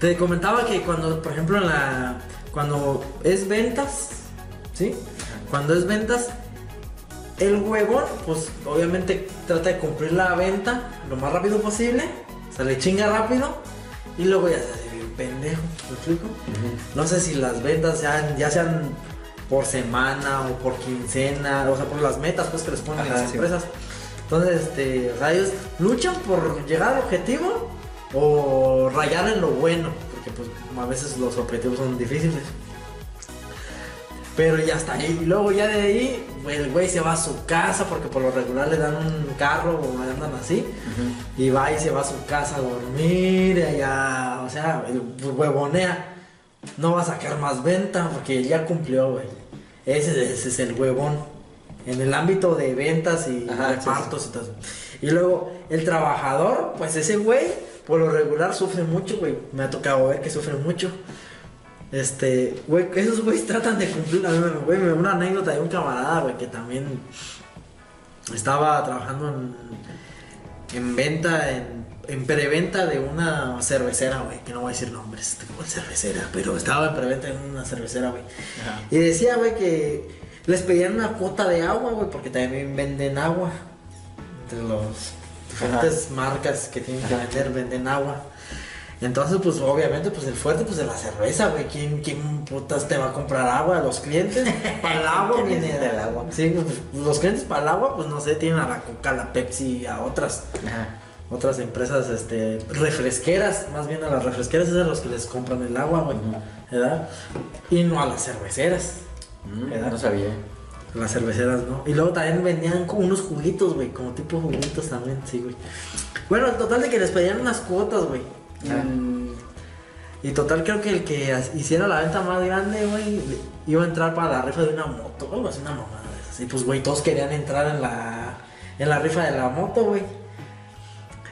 Te comentaba que cuando, por ejemplo, en la. Cuando es ventas, ¿sí? Cuando es ventas, el huevón, pues obviamente trata de cumplir la venta lo más rápido posible. Se le chinga rápido. Y luego ya se hace bien pendejo. ¿Me explico? No sé si las ventas sean, ya sean por semana o por quincena, o sea, por las metas pues que les ponen Ajá, las sí. empresas. Entonces, este, o sea, ellos luchan por llegar al objetivo o rayar en lo bueno, porque pues a veces los objetivos son difíciles. Pero ya está ahí. Y luego ya de ahí, el güey se va a su casa porque por lo regular le dan un carro o andan así. Y va y se va a su casa a dormir y allá, o sea, huevonea. No va a sacar más venta porque ya cumplió, güey. Ese, ese es el huevón. En el ámbito de ventas y Ajá, repartos y todo eso. Y luego, el trabajador, pues ese güey, por lo regular sufre mucho, güey. Me ha tocado ver que sufre mucho. Este, güey, esos güeyes tratan de cumplir. A mí, me- güey, me- una anécdota de un camarada, güey, que también estaba trabajando en, en venta, en, en preventa de una cervecera, güey, que no voy a decir nombres, de cervecera, pero estaba en preventa en una cervecera, güey. Y decía, güey, que les pedían una cuota de agua, güey, porque también venden agua. Entre los diferentes marcas que tienen que vender, venden agua. Entonces, pues obviamente, pues el fuerte, pues de la cerveza, güey. ¿Quién, ¿Quién putas te va a comprar agua? ¿Los clientes? Para el agua ¿Quién viene el agua? Sí, pues, los clientes para el agua, pues no sé, tienen a la Coca, a la Pepsi, a otras Ajá. otras empresas este refresqueras, más bien a las refresqueras es a los que les compran el agua, güey. ¿verdad? Y no a las cerveceras. Mm, ¿Verdad? no sabía. Las cerveceras, ¿no? Y luego también vendían como unos juguitos, güey, como tipo juguitos también, sí, güey. Bueno, el total de que les pedían unas cuotas, güey. Ah. Y total creo que el que hiciera la venta más grande, güey, iba a entrar para la rifa de una moto, algo así, una mamada. Y pues, güey, todos querían entrar en la, en la rifa de la moto, güey.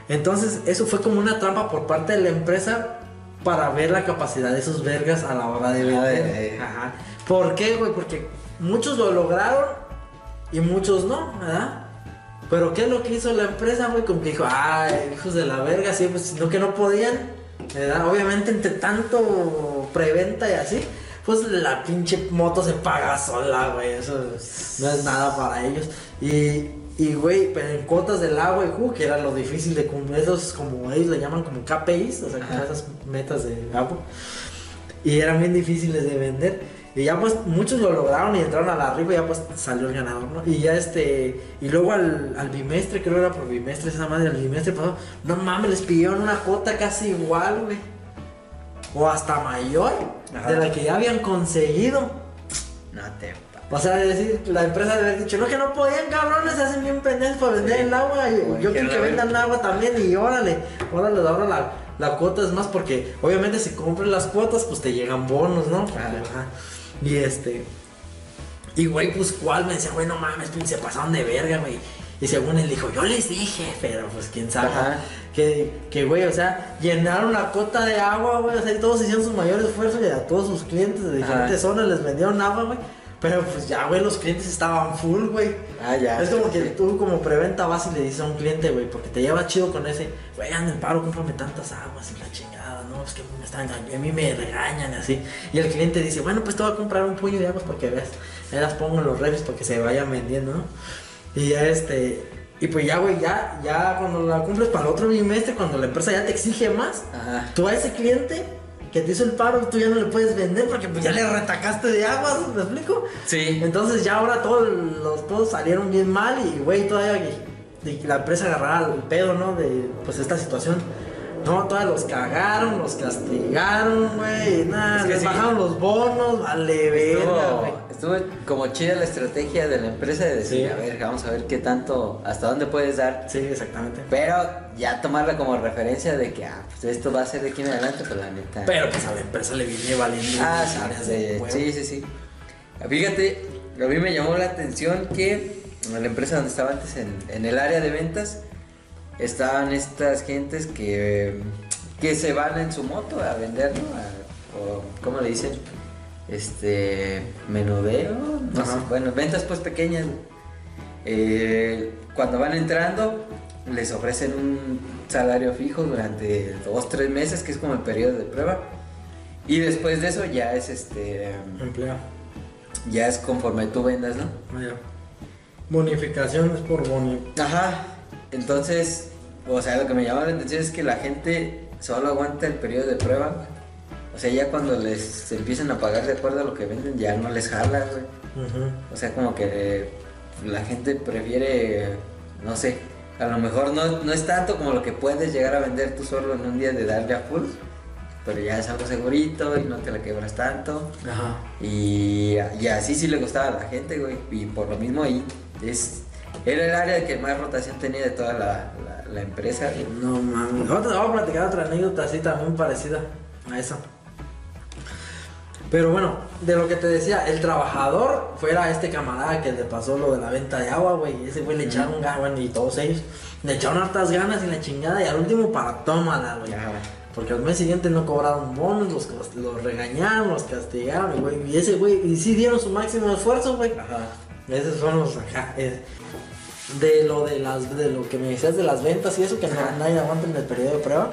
Entonces, eso fue como una trampa por parte de la empresa para ver la capacidad de esos vergas a la hora de Ah, vender. de- de- Ajá. ¿Por qué, güey? Porque muchos lo lograron y muchos no, ¿verdad? Pero ¿qué es lo que hizo la empresa, güey? Como que dijo, ay, hijos de la verga, sí, pues sino que no podían, ¿verdad? Obviamente entre tanto preventa y así, pues la pinche moto se paga sola, güey, eso no es nada para ellos. Y, y güey, pero en cuotas del agua y jugo, que era lo difícil de cumplir, esos como ellos le llaman como KPIs, o sea, como esas metas de agua. Y eran bien difíciles de vender. Y ya pues muchos lo lograron y entraron a la rifa y ya pues salió el ganador, ¿no? Y ya este, y luego al, al bimestre, creo que era por bimestre, esa madre, al bimestre pasó, no mames, les pidieron una cuota casi igual, güey. O hasta mayor Ajá. de la que ya habían conseguido. No te O sea, es decir, la empresa debe haber dicho, no, que no podían, cabrones, se hacen bien pendejos para vender Sí. el agua. Y yo quiero que vendan agua también y órale, órale, ahora la, la cuota es más porque obviamente si compras las cuotas, pues te llegan bonos, ¿no? Porque, Ajá. Y este... Y güey, pues cuál me decía, güey, no mames, pinche, se pasaron de verga, güey. Y según él dijo, yo les dije, pero pues quién sabe. Ajá. Que, que, güey, o sea, llenaron la cota de agua, güey, o sea, y todos hicieron sus mayores esfuerzos y a todos sus clientes de diferentes Ajá. zonas les vendieron agua, güey. Pero pues ya, güey, los clientes estaban full, güey. Ah, ya. Es como que tú como preventa vas y le dices a un cliente, güey, porque te lleva chido con ese, güey, anda en paro, cómprame tantas aguas y la chingada, no, es que me están, a mí me regañan así. Y el cliente dice, bueno, pues te voy a comprar un puño de aguas porque veas, ahí las pongo en los refres para que se vayan vendiendo, ¿no? Y ya este, y pues ya, güey, ya, ya cuando la cumples para el otro bimestre, cuando la empresa ya te exige más, Ajá. tú a ese cliente que te hizo el paro, tú ya no le puedes vender porque pues ya le retacaste de aguas, ¿me explico? Sí. Entonces ya ahora todos los todos salieron bien mal y güey todavía que, de que la empresa agarrara el pedo, ¿no? De pues esta situación. No, todavía los cagaron, los castigaron, güey, nada, Es que les sí. bajaron los bonos, vale verga. Estuvo, como chida la estrategia de la empresa de decir, Sí. a ver, vamos a ver qué tanto, hasta dónde puedes dar. Sí, exactamente. Pero ya tomarla como referencia de que, ah, pues esto va a ser de aquí en adelante, pues la neta. Pero pues a la empresa le viene valiendo Ah, sí, de sí, sí, sí, sí. Fíjate, a mí me llamó la atención que en la empresa donde estaba antes, en, en el área de ventas, estaban estas gentes que, que se van en su moto a vender, ¿no? A- o, ¿cómo le dicen? Este, menudeo, no Ajá. sé, bueno, ventas pues pequeñas. Eh, cuando van entrando, les ofrecen un salario fijo durante dos, tres meses, que es como el periodo de prueba. Y después de eso ya es este. Empleo. Ya es conforme tú vendas, ¿no? Ah, ya. Bonificación es por boni. Ajá. Entonces, o sea, lo que me llama la atención es que la gente solo aguanta el periodo de prueba. O sea, ya cuando les empiezan a pagar de acuerdo a lo que venden, ya no les jala, güey. O sea, como que la gente prefiere, no sé, a lo mejor no, no es tanto como lo que puedes llegar a vender tú solo en un día de darle a full, pero ya es algo segurito y no te la quebras tanto. Ajá. Y, y así sí le gustaba a la gente, güey. Y por lo mismo ahí es, era el área que más rotación tenía de toda la, la- la empresa. güey. No mames. Voy a platicar otra anécdota así también parecida a esa. Pero bueno, de lo que te decía, el trabajador fuera este camarada que le pasó lo de la venta de agua, güey. Ese güey le echaron ganas, bueno, y todos ellos. Le echaron hartas ganas y la chingada. Y al último para tómala, güey. Porque al mes siguiente no cobraron bonos, los, los regañaron, los castigaron, güey. Y ese güey, y sí dieron su máximo esfuerzo, güey. Ajá. Esos son los ajá, eh, de lo de las de lo que me decías de las ventas y eso que no, nadie aguanta en el periodo de prueba.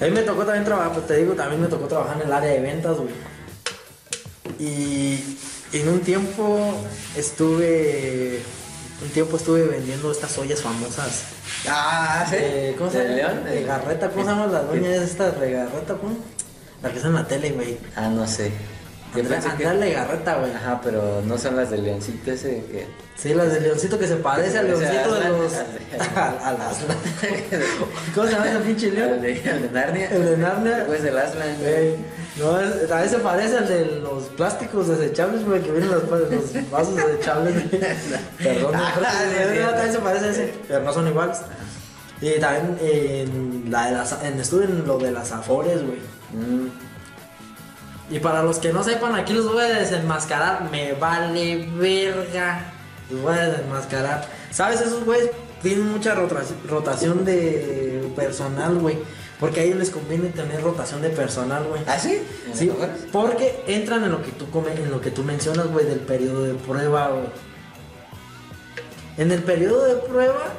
A mí me tocó también trabajar, pues te digo, también me tocó trabajar en el área de ventas, güey. Y en un tiempo estuve un tiempo estuve vendiendo estas ollas famosas. Ah, sí. Eh, ¿Cómo se ¿De llama? León? De Garreta, ¿cómo se llama la doña esta de Garreta, cómo? La que está en la tele, güey. Ah, no sé. Que- Andrea Legarreta, güey. Ajá, pero no son las del leoncito ese que. Sí, las de Leoncito que se parece al a Leoncito de Aslan. los. A, a las. ¿Cómo se llama ese pinche león? el de Narnia. El de Narnia. Pues el Aslan. Ey, no, a veces se parece al de los plásticos desechables, güey, que vienen los, los vasos desechables. güey. Perdón, Ah, no, también se parece a ese, pero no son iguales. Y también en la de las, en, estuve en lo de las afores, güey. Y para los que no sepan, aquí los voy a desenmascarar. Me vale verga. Los voy a desenmascarar. ¿Sabes? Esos güeyes tienen mucha rota- rotación de personal, güey. Porque a ellos les conviene tener rotación de personal, güey. ¿Ah, sí? ¿En Sí, porque entran en lo que tú come- en lo que tú mencionas, güey, del periodo de prueba, güey. En el periodo de prueba,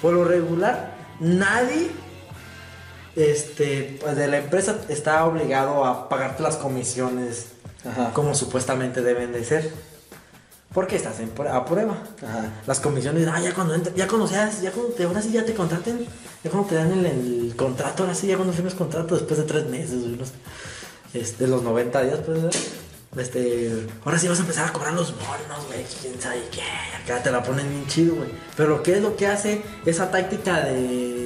por lo regular, nadie este, pues, de la empresa está obligado a pagarte las comisiones Ajá. como supuestamente deben de ser. Porque estás en, a prueba. Ajá. Las comisiones, ah, ya cuando entra- ya cuando seas, ya cuando te, ahora sí ya te contraten, ya cuando te dan el, el contrato, ahora sí, ya cuando firmes contrato después de tres meses, sé, este, los 90 días, pues, este, ahora sí vas a empezar a cobrar los bonos, güey, quién sabe qué, acá te la ponen bien chido, güey. Pero ¿qué es lo que hace esa táctica de,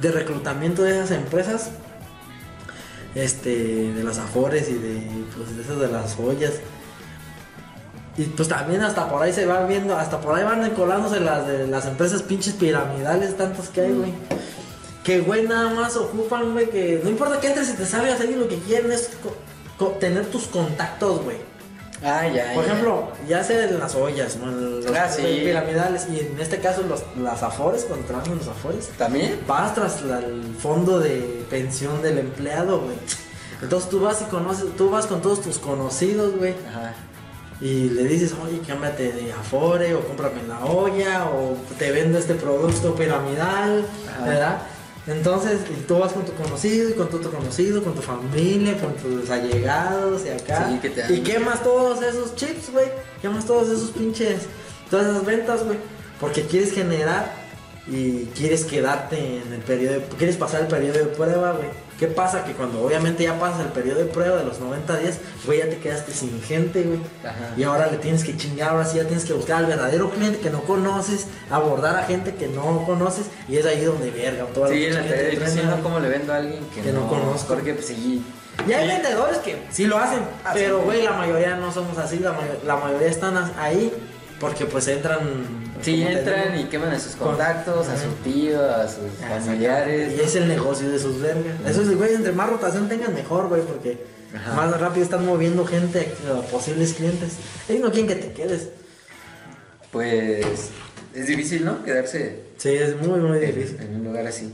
de reclutamiento de esas empresas? Este, de las afores y de, pues, de esas de las ollas. Y pues también hasta por ahí se va viendo, hasta por ahí van colándose las de las empresas pinches piramidales, tantas que hay, güey. Que, güey, nada más ocupan, güey, que no importa que entres y te salgas, ahí lo que quieren es tener tus contactos, güey. Ah, ya. Por ya. ejemplo, ya sea en las ollas, ¿no? Los Ah, sí. piramidales, y en este caso los, las afores, cuando trabajan en los afores, ¿También? vas tras la- el fondo de pensión del empleado, güey. Entonces tú vas y conoces, tú vas con todos tus conocidos, güey. Ajá. Y le dices, oye, cámbiate de Afore, o cómprame la olla, o te vendo este producto piramidal, Ajá. ¿verdad? Entonces, y tú vas con tu conocido, y con tu otro conocido, con tu familia, con tus allegados, y acá. Sí, que te y quemas todos esos chips, güey. Quemas todos esos pinches, todas esas ventas, güey. Porque quieres generar y quieres quedarte en el periodo, de- quieres pasar el periodo de prueba, güey. ¿Qué pasa? Que cuando obviamente ya pasas el periodo de prueba de los 90 días, güey, ya te quedaste sin gente, güey. Y ahora le tienes que chingar, ahora sí ya tienes que buscar al verdadero cliente que no conoces, abordar a gente que no conoces, y es ahí donde verga. toda Sí, en la truena. ¿no? ¿Cómo le vendo a alguien que, Que no conozco. Porque, pues sí. Y hay vendedores que sí lo hacen, pero güey, la mayoría no somos así, la, mayo- la mayoría están ahí porque pues entran... Sí, entran y queman a sus Con- contactos, a su tío, a sus familiares. Y es el negocio de sus vergas. Eso es, güey, entre más rotación tengan mejor, güey, porque Ajá. más rápido están moviendo gente a posibles clientes. Ellos no quieren que te quedes. Pues es difícil, ¿no? Quedarse Sí, es muy, muy en, difícil. en un lugar así.